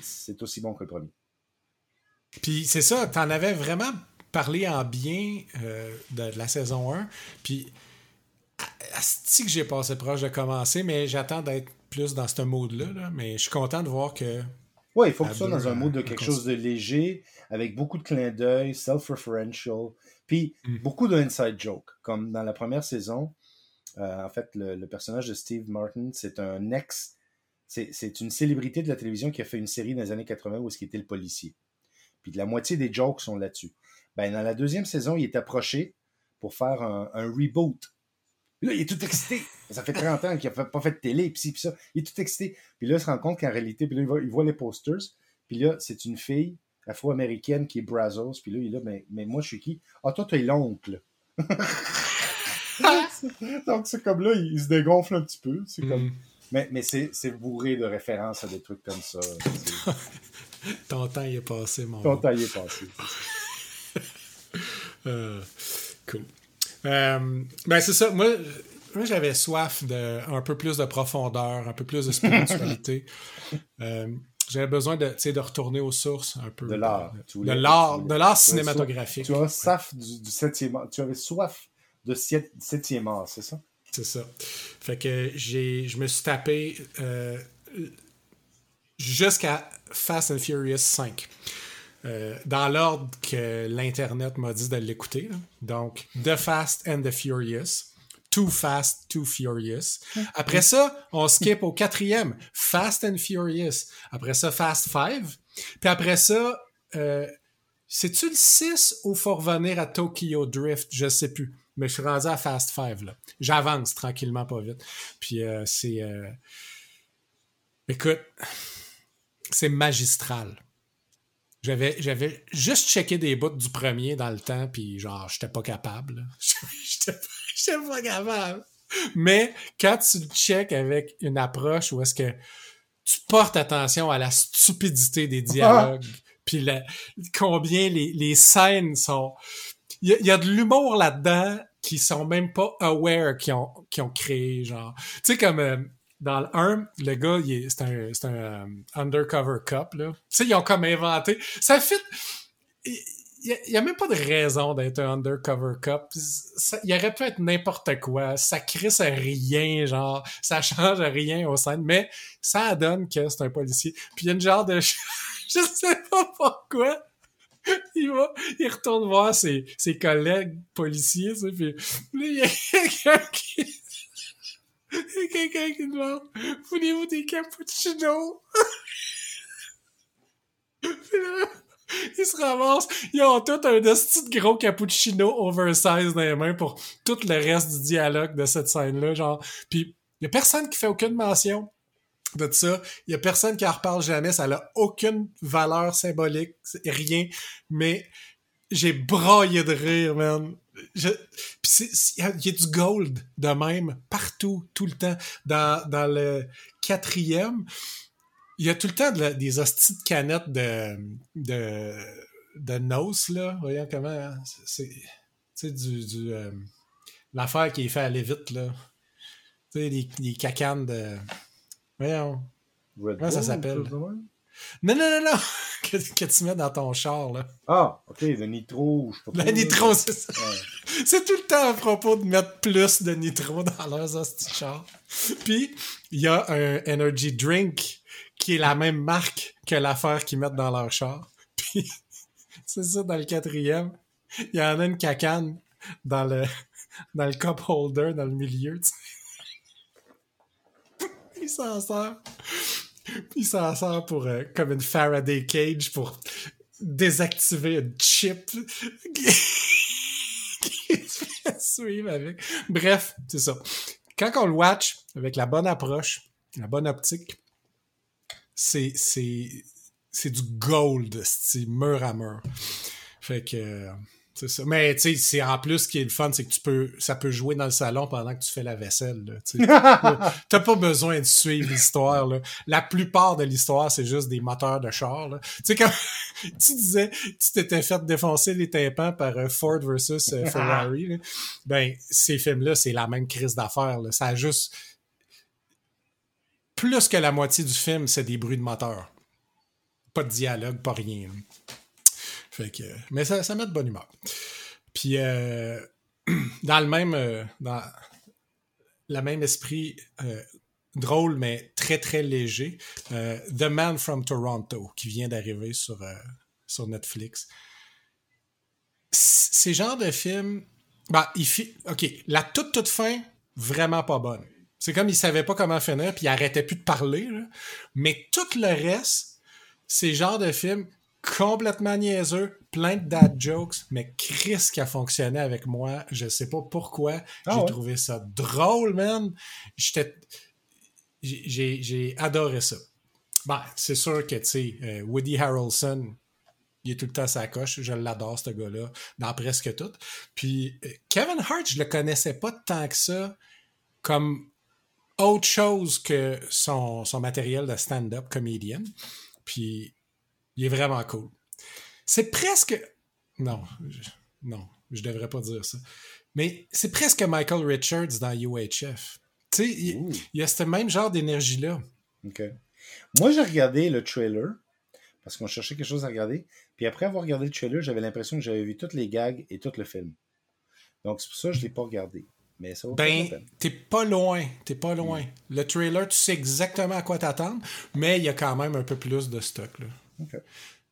C'est aussi bon que le premier. Puis c'est ça, tu en avais vraiment parlé en bien euh, de, la saison 1. Puis, c'est que j'ai passé proche de commencer, mais j'attends d'être plus dans ce mode-là. Mais je suis content de voir que oui, il faut que tu sois dans un mode de quelque chose de léger, avec beaucoup de clins d'œil, self-referential, puis mm. beaucoup de inside joke. Comme dans la première saison, euh, en fait, le, personnage de Steve Martin, c'est un ex, c'est une célébrité de la télévision qui a fait une série dans les années 80 où est-ce était le policier. Puis la moitié des jokes sont là-dessus. Ben, dans la deuxième saison, il est approché pour faire un, un reboot Là, il est tout excité. Ça fait 30 ans qu'il n'a pas fait de télé, puis puis ça. Il est tout excité. Puis là, il se rend compte qu'en réalité, puis là, il voit, les posters. Puis là, c'est une fille. afro-américaine qui est Brazos. Puis là, il est là, mais, mais moi, je suis qui? Ah, toi, t'es l'oncle. Donc, c'est comme là, il, se dégonfle un petit peu. C'est comme... Mm. Mais, mais c'est c'est bourré de références à des trucs comme ça. Ton temps y est passé, mon Ton temps y est passé. Euh, cool. Euh, ben, c'est ça. Moi, moi j'avais soif de un peu plus de profondeur, un peu plus de spiritualité. Euh, j'avais besoin de, de retourner aux sources un peu. De l'art. De l'art, de l'art cinématographique. Tu as soif du, du septième. Tu avais soif de sept- septième art, c'est ça? C'est ça. Fait que j'ai, je me suis tapé euh, jusqu'à Fast and Furious 5. Euh, dans l'ordre que l'Internet m'a dit de l'écouter. Donc, The Fast and the Furious. Too Fast, Too Furious. Après ça, on skip au quatrième. Fast and Furious. Après ça, Fast 5. Puis après ça, euh, c'est-tu le 6 ou faut revenir à Tokyo Drift? Je sais plus. Mais je suis rendu à Fast 5, là. J'avance tranquillement, pas vite. Puis euh, c'est... euh, Écoute, c'est magistral. J'avais, j'avais juste checké des bouts du premier dans le temps, puis genre, j'étais pas capable. J'étais pas, j'étais pas capable. Mais quand tu le check avec une approche où est-ce que tu portes attention à la stupidité des dialogues, puis la- combien les, les scènes sont... Il y, a- il y a de l'humour là-dedans qui sont même pas aware qui ont, qui ont créé, genre... Tu sais, comme... euh, dans le 1, le gars, est- c'est un, c'est un euh, undercover cop. Tu sais, ils ont comme inventé... Ça fit... Il il y, a même pas de raison d'être un undercover cop. Il aurait pu être n'importe quoi. Ça crisse rien, genre, ça change rien aux scènes, mais ça donne que c'est un policier. Puis il y a une genre de... Je sais pas pourquoi. Il va, il retourne voir ses, ses collègues policiers, tu sais, puis là, il y a quelqu'un qui... A quelqu'un qui demande « Voulez-vous des cappuccinos? » Puis là, ils se ramassent, ils ont tout un de gros cappuccino oversize dans les mains pour tout le reste du dialogue de cette scène-là, genre. Puis il y a personne qui fait aucune mention de ça. Il y a personne qui en reparle jamais. Ça n'a aucune valeur symbolique, rien. Mais j'ai braillé de rire, man. Je... C'est- c'est- il y a- du gold de même partout, tout le temps. Dans, dans le quatrième, il y a tout le temps de la- des hosties de canettes de, de, de Nose, là. Voyons comment. C'est. Tu sais, du. du euh, L'affaire qui est fait aller vite, là. Tu sais, les, les cacanes de. Voyons. Red Comment ça s'appelle? Non, non, non, non! que, que tu mets dans ton char, là? Ah, ok, le nitro, je sais pas là. nitro, c'est ça. Ouais. C'est tout le temps à propos de mettre plus de nitro dans leurs hosties de char. Puis, il y a un energy drink qui est la même marque que l'affaire qu'ils mettent dans leur char. Puis, c'est ça, dans le quatrième, il y en a une cacane dans le, dans le cup holder, dans le milieu, tu sais. Il s'en sert. Il s'en sert pour, euh, comme une Faraday cage pour désactiver une chip suivre avec. Bref, c'est ça. Quand on le watch avec la bonne approche, la bonne optique, c'est, c'est, c'est du gold, c'est mur à mur. Fait que, euh, c'est ça. Mais, tu sais, c'est en plus ce qui est le fun, c'est que tu peux, ça peut jouer dans le salon pendant que tu fais la vaisselle. T'as pas besoin de suivre l'histoire. La plupart de l'histoire, c'est juste des moteurs de char. Tu sais, quand tu disais, tu t'étais fait défoncer les tympans par euh, Ford versus euh, Ferrari, là. ben, ces films-là, c'est la même crise d'affaires. Ça a juste, plus que la moitié du film, c'est des bruits de moteur. Pas de dialogue, pas rien. là. Mais ça, ça met de bonne humeur. Puis, euh, dans le même, euh, dans le même esprit euh, drôle, mais très, très léger, The Man from Toronto, qui vient d'arriver sur, sur Netflix. Ces genres de films, bah, il fi- OK, la toute, toute fin, vraiment pas bonne. C'est comme il savait pas comment finir, puis il arrêtait plus de parler. Mais tout le reste, ces genres de films complètement niaiseux, plein de dad jokes, mais Chris qui a fonctionné avec moi, je sais pas pourquoi, Ah j'ai ouais? trouvé ça drôle, man. J'étais, j'ai- adoré ça. Ben, c'est sûr que, tu sais, euh, Woody Harrelson, il est tout le temps sa coche. Je l'adore, ce gars-là, dans presque tout. Puis euh, Kevin Hart, je le connaissais pas tant que ça comme autre chose que son, son matériel de stand-up comédien. Puis il est vraiment cool. C'est presque. Non, je... non, je devrais pas dire ça. Mais c'est presque Michael Richards dans UHF. Tu sais, il, y a ce même genre d'énergie-là. OK. Moi, j'ai regardé le trailer parce qu'on cherchait quelque chose à regarder. Puis après avoir regardé le trailer, j'avais l'impression que j'avais vu toutes les gags et tout le film. Donc c'est pour ça que je ne l'ai pas regardé. Mais ça ben, t'es pas loin. T'es pas loin. Mm. Le trailer, tu sais exactement à quoi t'attendre, mais il y a quand même un peu plus de stock. Là.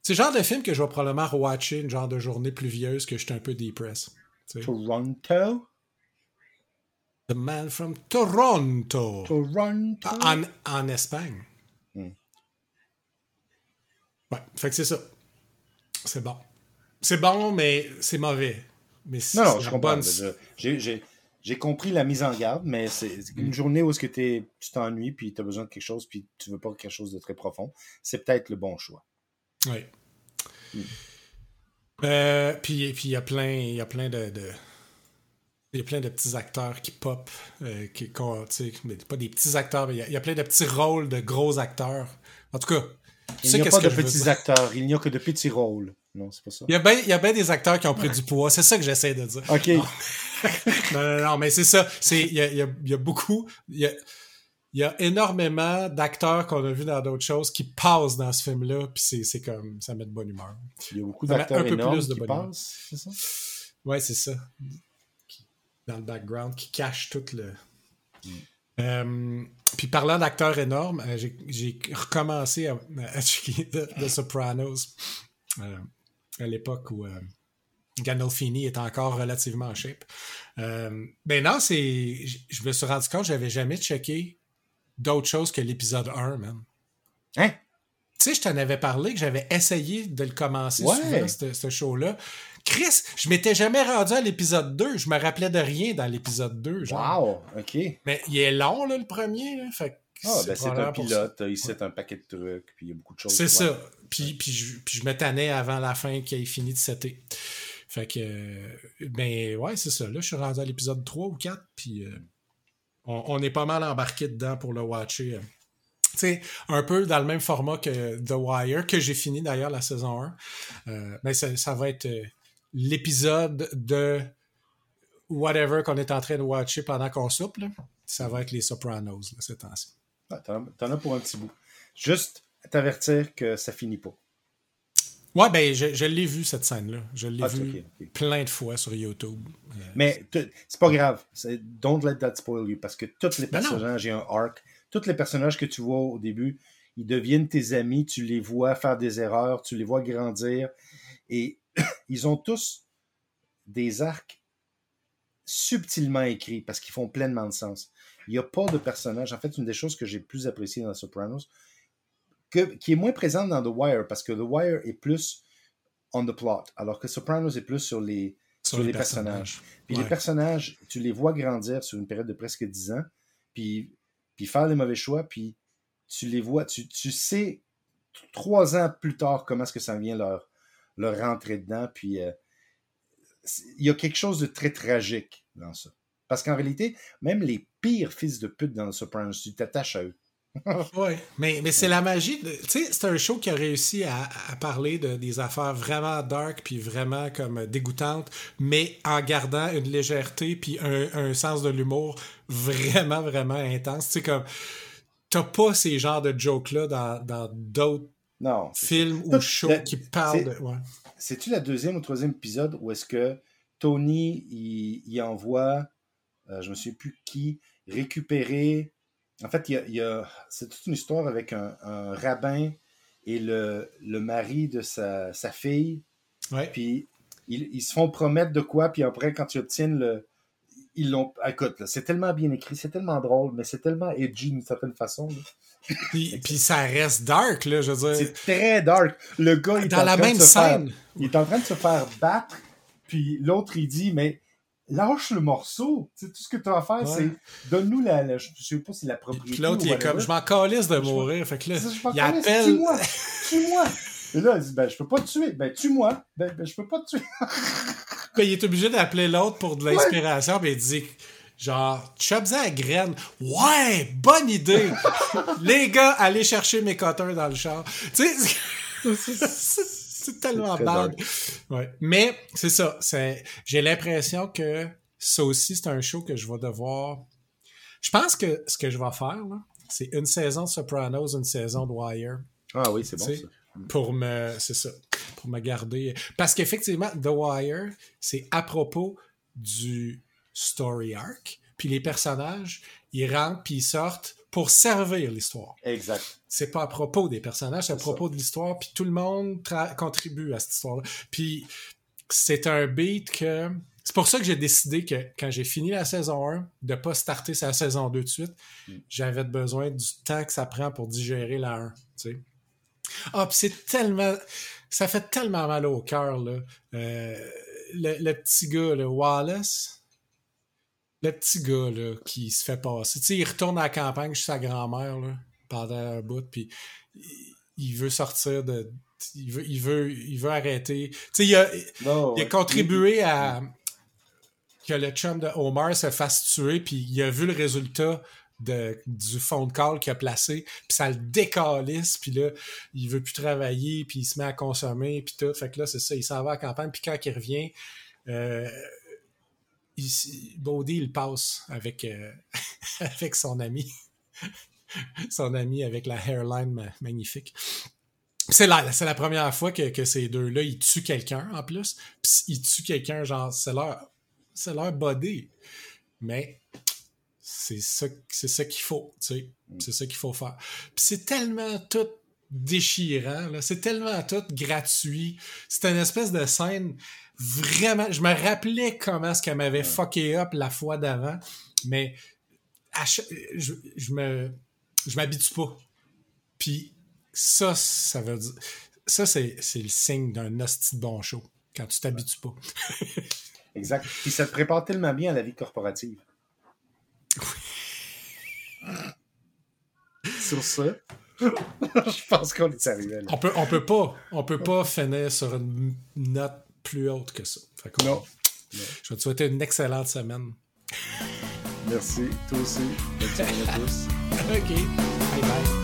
C'est le genre de film que je vais probablement rewatcher une genre de journée pluvieuse que j'étais un peu depressed. Toronto? The Man from Toronto. Toronto? En, en Espagne. Hmm. Ouais, fait que c'est ça. C'est bon. C'est bon, mais c'est mauvais. Mais non, non, je comprends. J'ai compris la mise en garde, mais c'est une journée où est-ce que tu t'ennuies, puis tu as besoin de quelque chose, puis tu veux pas quelque chose de très profond. C'est peut-être le bon choix. Oui. Hmm. Euh, puis il y a plein, y a plein de, il y a plein de petits acteurs qui pop, euh, qui, mais pas des petits acteurs, mais il y, a, plein de petits rôles de gros acteurs. En tout cas, il n'y a pas de petits acteurs, il n'y a que de petits rôles. Non, c'est pas ça. Il y a bien ben des acteurs qui ont pris du poids, c'est ça que j'essaie de dire. OK. Non, non, non, mais c'est ça. Il y a, y, a, y a, beaucoup. Il y a, y a énormément d'acteurs qu'on a vus dans d'autres choses qui passent dans ce film-là, puis c'est comme. Ça met de bonne humeur. Il y a beaucoup d'acteurs énormes qui passent, c'est ça? Ouais, c'est ça dans le background qui cache tout le. Mm. Euh, puis parlant d'acteurs énormes, euh, j'ai recommencé à, à The, Sopranos euh, à l'époque où Gandolfini était encore relativement en shape. ben non, c'est. Je me suis rendu compte que j'avais jamais checké d'autre chose que l'épisode 1, man. Hein? Tu sais, je t'en avais parlé que j'avais essayé de le commencer souvent, ce show-là. Chris, je m'étais jamais rendu à l'épisode 2. Je me rappelais de rien dans l'épisode 2. Wow, OK. Mais il est long, là, le premier. Fait ah, ben c'est un pilote, il cite un paquet de trucs, puis il y a beaucoup de choses. C'est ça. Puis, puis, je, puis je me tannais avant la fin qu'il ait fini de setter. Fait que, ben ouais, c'est ça. Là, je suis rendu à l'épisode 3 ou 4, puis euh, on, est pas mal embarqué dedans pour le watcher. Euh. Tu sais, un peu dans le même format que The Wire, que j'ai fini d'ailleurs la saison 1. Euh, mais ça, ça, va être l'épisode de whatever qu'on est en train de watcher pendant qu'on soupe, ça va être les Sopranos, là, cette temps-ci. Ah, t'en as pour un petit bout. Juste t'avertir que ça finit pas. Ouais, ben, je, l'ai vu, cette scène-là. Je l'ai vu plein de fois sur YouTube. Euh, Mais c'est pas grave. Don't let that spoil you. Parce que tous les ben personnages, il y a un arc. Tous les personnages que tu vois au début, ils deviennent tes amis. Tu les vois faire des erreurs. Tu les vois grandir. Et ils ont tous des arcs subtilement écrits parce qu'ils font pleinement de sens. Il n'y a pas de personnage. En fait, une des choses que j'ai plus apprécié dans Sopranos, que, qui est moins présente dans The Wire, parce que The Wire est plus on the plot, alors que Sopranos est plus sur les, sur, les, personnages. Puis les personnages, tu les vois grandir sur une période de presque 10 ans, puis, puis faire les mauvais choix, puis tu les vois, tu, tu sais trois ans plus tard comment est-ce que ça vient leur, le rentrer dedans. Puis euh, il y a quelque chose de très tragique dans ça. Parce qu'en réalité, même les pires fils de pute dans le Sopranos, tu t'attaches à eux. oui, mais, mais c'est la magie. Tu sais, c'est un show qui a réussi à, parler de, des affaires vraiment dark puis vraiment comme dégoûtantes, mais en gardant une légèreté puis un, sens de l'humour vraiment, vraiment intense. Tu sais, comme, t'as pas ces genres de jokes-là dans d'autres non. Film ou show qui parle de. C'est-tu la deuxième ou troisième épisode où est-ce que Tony il, envoie, euh, je ne sais plus qui, récupérer. En fait, il y a, c'est toute une histoire avec un, rabbin et le, le, mari de sa, sa fille. Ouais. Puis ils, ils, se font promettre de quoi, puis après, quand ils obtiennent le. Ils l'ont. Écoute, c'est tellement bien écrit, c'est tellement drôle, mais c'est tellement edgy d'une certaine façon. Puis, puis, ça reste dark, là, je veux dire. C'est très dark. Le gars, il Dans la même scène. il est en train de se faire battre, puis l'autre, il dit, mais lâche le morceau. Tu sais, tout ce que tu as à faire, c'est donne-nous la, Je Je sais pas si la propriété. Puis l'autre, il est comme, je m'en calisse de mourir. Fait que là, il appelle. Tue-moi! Tue-moi! Et là, elle dit, ben, je peux pas te tuer. Ben, tue-moi. Ben, ben, je peux pas te tuer. ben, il est obligé d'appeler l'autre pour de l'inspiration, puis il dit, genre, chope à la graine. Ouais, bonne idée. Les gars, allez chercher mes cutters dans le char. Tu sais, c'est tellement bad. Ouais. Mais, c'est ça. J'ai l'impression que ça aussi, c'est un show que je vais devoir. Je pense que ce que je vais faire, c'est une saison de Sopranos, une saison de Wire. Ah oui, c'est bon ça. Pour me. C'est ça. Pour me garder. Parce qu'effectivement, The Wire, c'est à propos du story arc. Puis les personnages, ils rentrent puis ils sortent pour servir l'histoire. Exact. C'est pas à propos des personnages, c'est à propos de l'histoire, puis tout le monde contribue à cette histoire-là. Puis c'est un beat que c'est pour ça que j'ai décidé que quand j'ai fini la saison 1, de pas starter sa saison 2 de suite. Mm. J'avais besoin du temps que ça prend pour digérer la 1. Tu sais. Ah, puis c'est tellement. Ça fait tellement mal au cœur, là. Euh, le, petit gars, le Wallace. Le petit gars, là, qui se fait passer. Tu sais, il retourne à la campagne chez sa grand-mère, là, pendant un bout, puis il veut sortir de. Il veut, il veut, il veut arrêter. Tu sais, il a, il a contribué à, que le chum de Omar se fasse tuer, puis il a vu le résultat de, du phone call qu'il a placé, puis ça le décalisse, puis là, il veut plus travailler, puis il se met à consommer, puis tout. Fait que là, c'est ça, il s'en va à la campagne, puis quand il revient, euh, il, il passe avec, euh, avec son ami. son ami avec la hairline magnifique. C'est la, c'est la première fois que, que ces deux-là, ils tuent quelqu'un en plus. Puis ils tuent quelqu'un, genre, c'est leur c'est leur body. Mais c'est ça, c'est ça qu'il faut, tu sais. Mm. C'est ça qu'il faut faire. Puis c'est tellement tout déchirant, là. C'est tellement tout gratuit. C'est une espèce de scène vraiment. Je me rappelais comment ce qu'elle m'avait fucké up la fois d'avant, mais je, je me. Je m'habitue pas. Puis ça, ça veut dire. Ça, c'est, c'est le signe d'un hostie de bon show. Quand tu t'habitues pas. Exact. Puis ça te prépare tellement bien à la vie corporative. sur ça, je pense qu'on est arrivé On peut, on peut pas, on peut pas finir sur une note plus haute que ça. non. Je vais te souhaiter une excellente semaine. Merci, toi aussi. Bonne semaine à tous. OK. Bye bye.